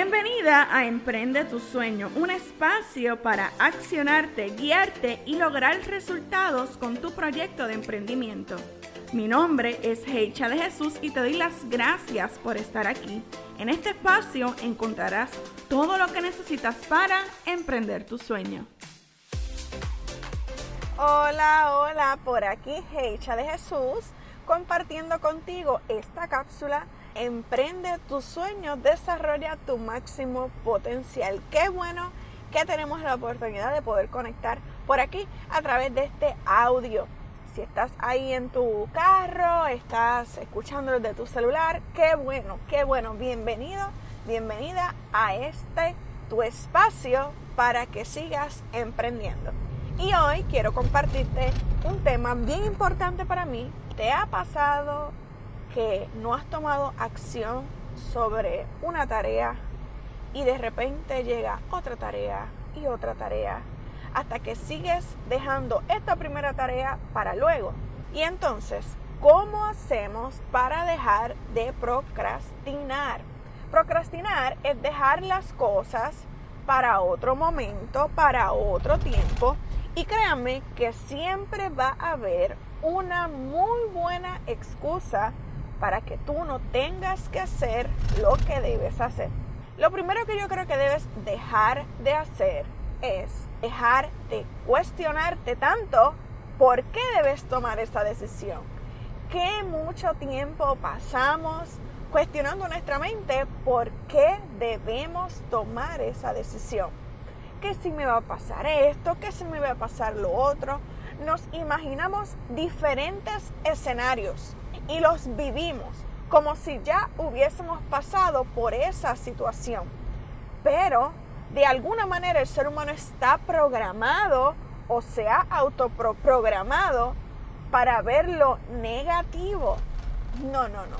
Bienvenida a Emprende tu Sueño, un espacio para accionarte, guiarte y lograr resultados con tu proyecto de emprendimiento. Mi nombre es Heicha de Jesús y te doy las gracias por estar aquí. En este espacio encontrarás todo lo que necesitas para emprender tu sueño. Hola, hola, por aquí Heicha de Jesús compartiendo contigo esta cápsula Emprende tu sueño, desarrolla tu máximo potencial. Qué bueno que tenemos la oportunidad de poder conectar por aquí a través de este audio. Si estás ahí en tu carro, estás escuchándolo de tu celular, qué bueno, qué bueno. Bienvenido, bienvenida a este tu espacio para que sigas emprendiendo. Y hoy quiero compartirte un tema bien importante para mí. ¿Te ha pasado no has tomado acción sobre una tarea y de repente llega otra tarea y otra tarea hasta que sigues dejando esta primera tarea para luego. Y entonces, ¿cómo hacemos para dejar de procrastinar? Procrastinar es dejar las cosas para otro momento, para otro tiempo. Y créanme que siempre va a haber una muy buena excusa para que tú no tengas que hacer lo que debes hacer. Lo primero que yo creo que debes dejar de hacer es dejar de cuestionarte tanto por qué debes tomar esta decisión. Que mucho tiempo pasamos cuestionando nuestra mente por qué debemos tomar esa decisión. ¿Qué si me va a pasar esto? ¿Qué si me va a pasar lo otro? Nos imaginamos diferentes escenarios y los vivimos como si ya hubiésemos pasado por esa situación. Pero de alguna manera el ser humano está programado o se ha autoprogramado para ver lo negativo. No, no, no.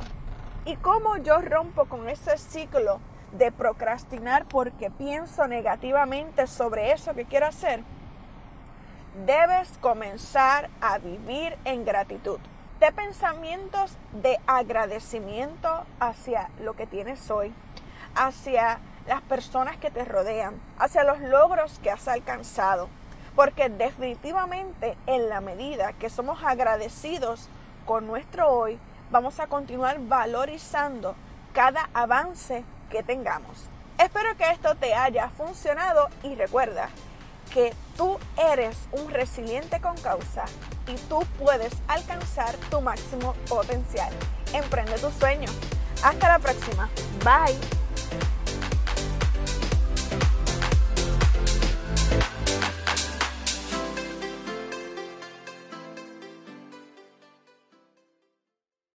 ¿Y cómo yo rompo con ese ciclo de procrastinar porque pienso negativamente sobre eso que quiero hacer? Debes comenzar a vivir en gratitud de pensamientos de agradecimiento hacia lo que tienes hoy, hacia las personas que te rodean, hacia los logros que has alcanzado. Porque definitivamente en la medida que somos agradecidos con nuestro hoy, vamos a continuar valorizando cada avance que tengamos. Espero que esto te haya funcionado y recuerda, que tú eres un resiliente con causa y tú puedes alcanzar tu máximo potencial. Emprende tu sueño. Hasta la próxima. Bye.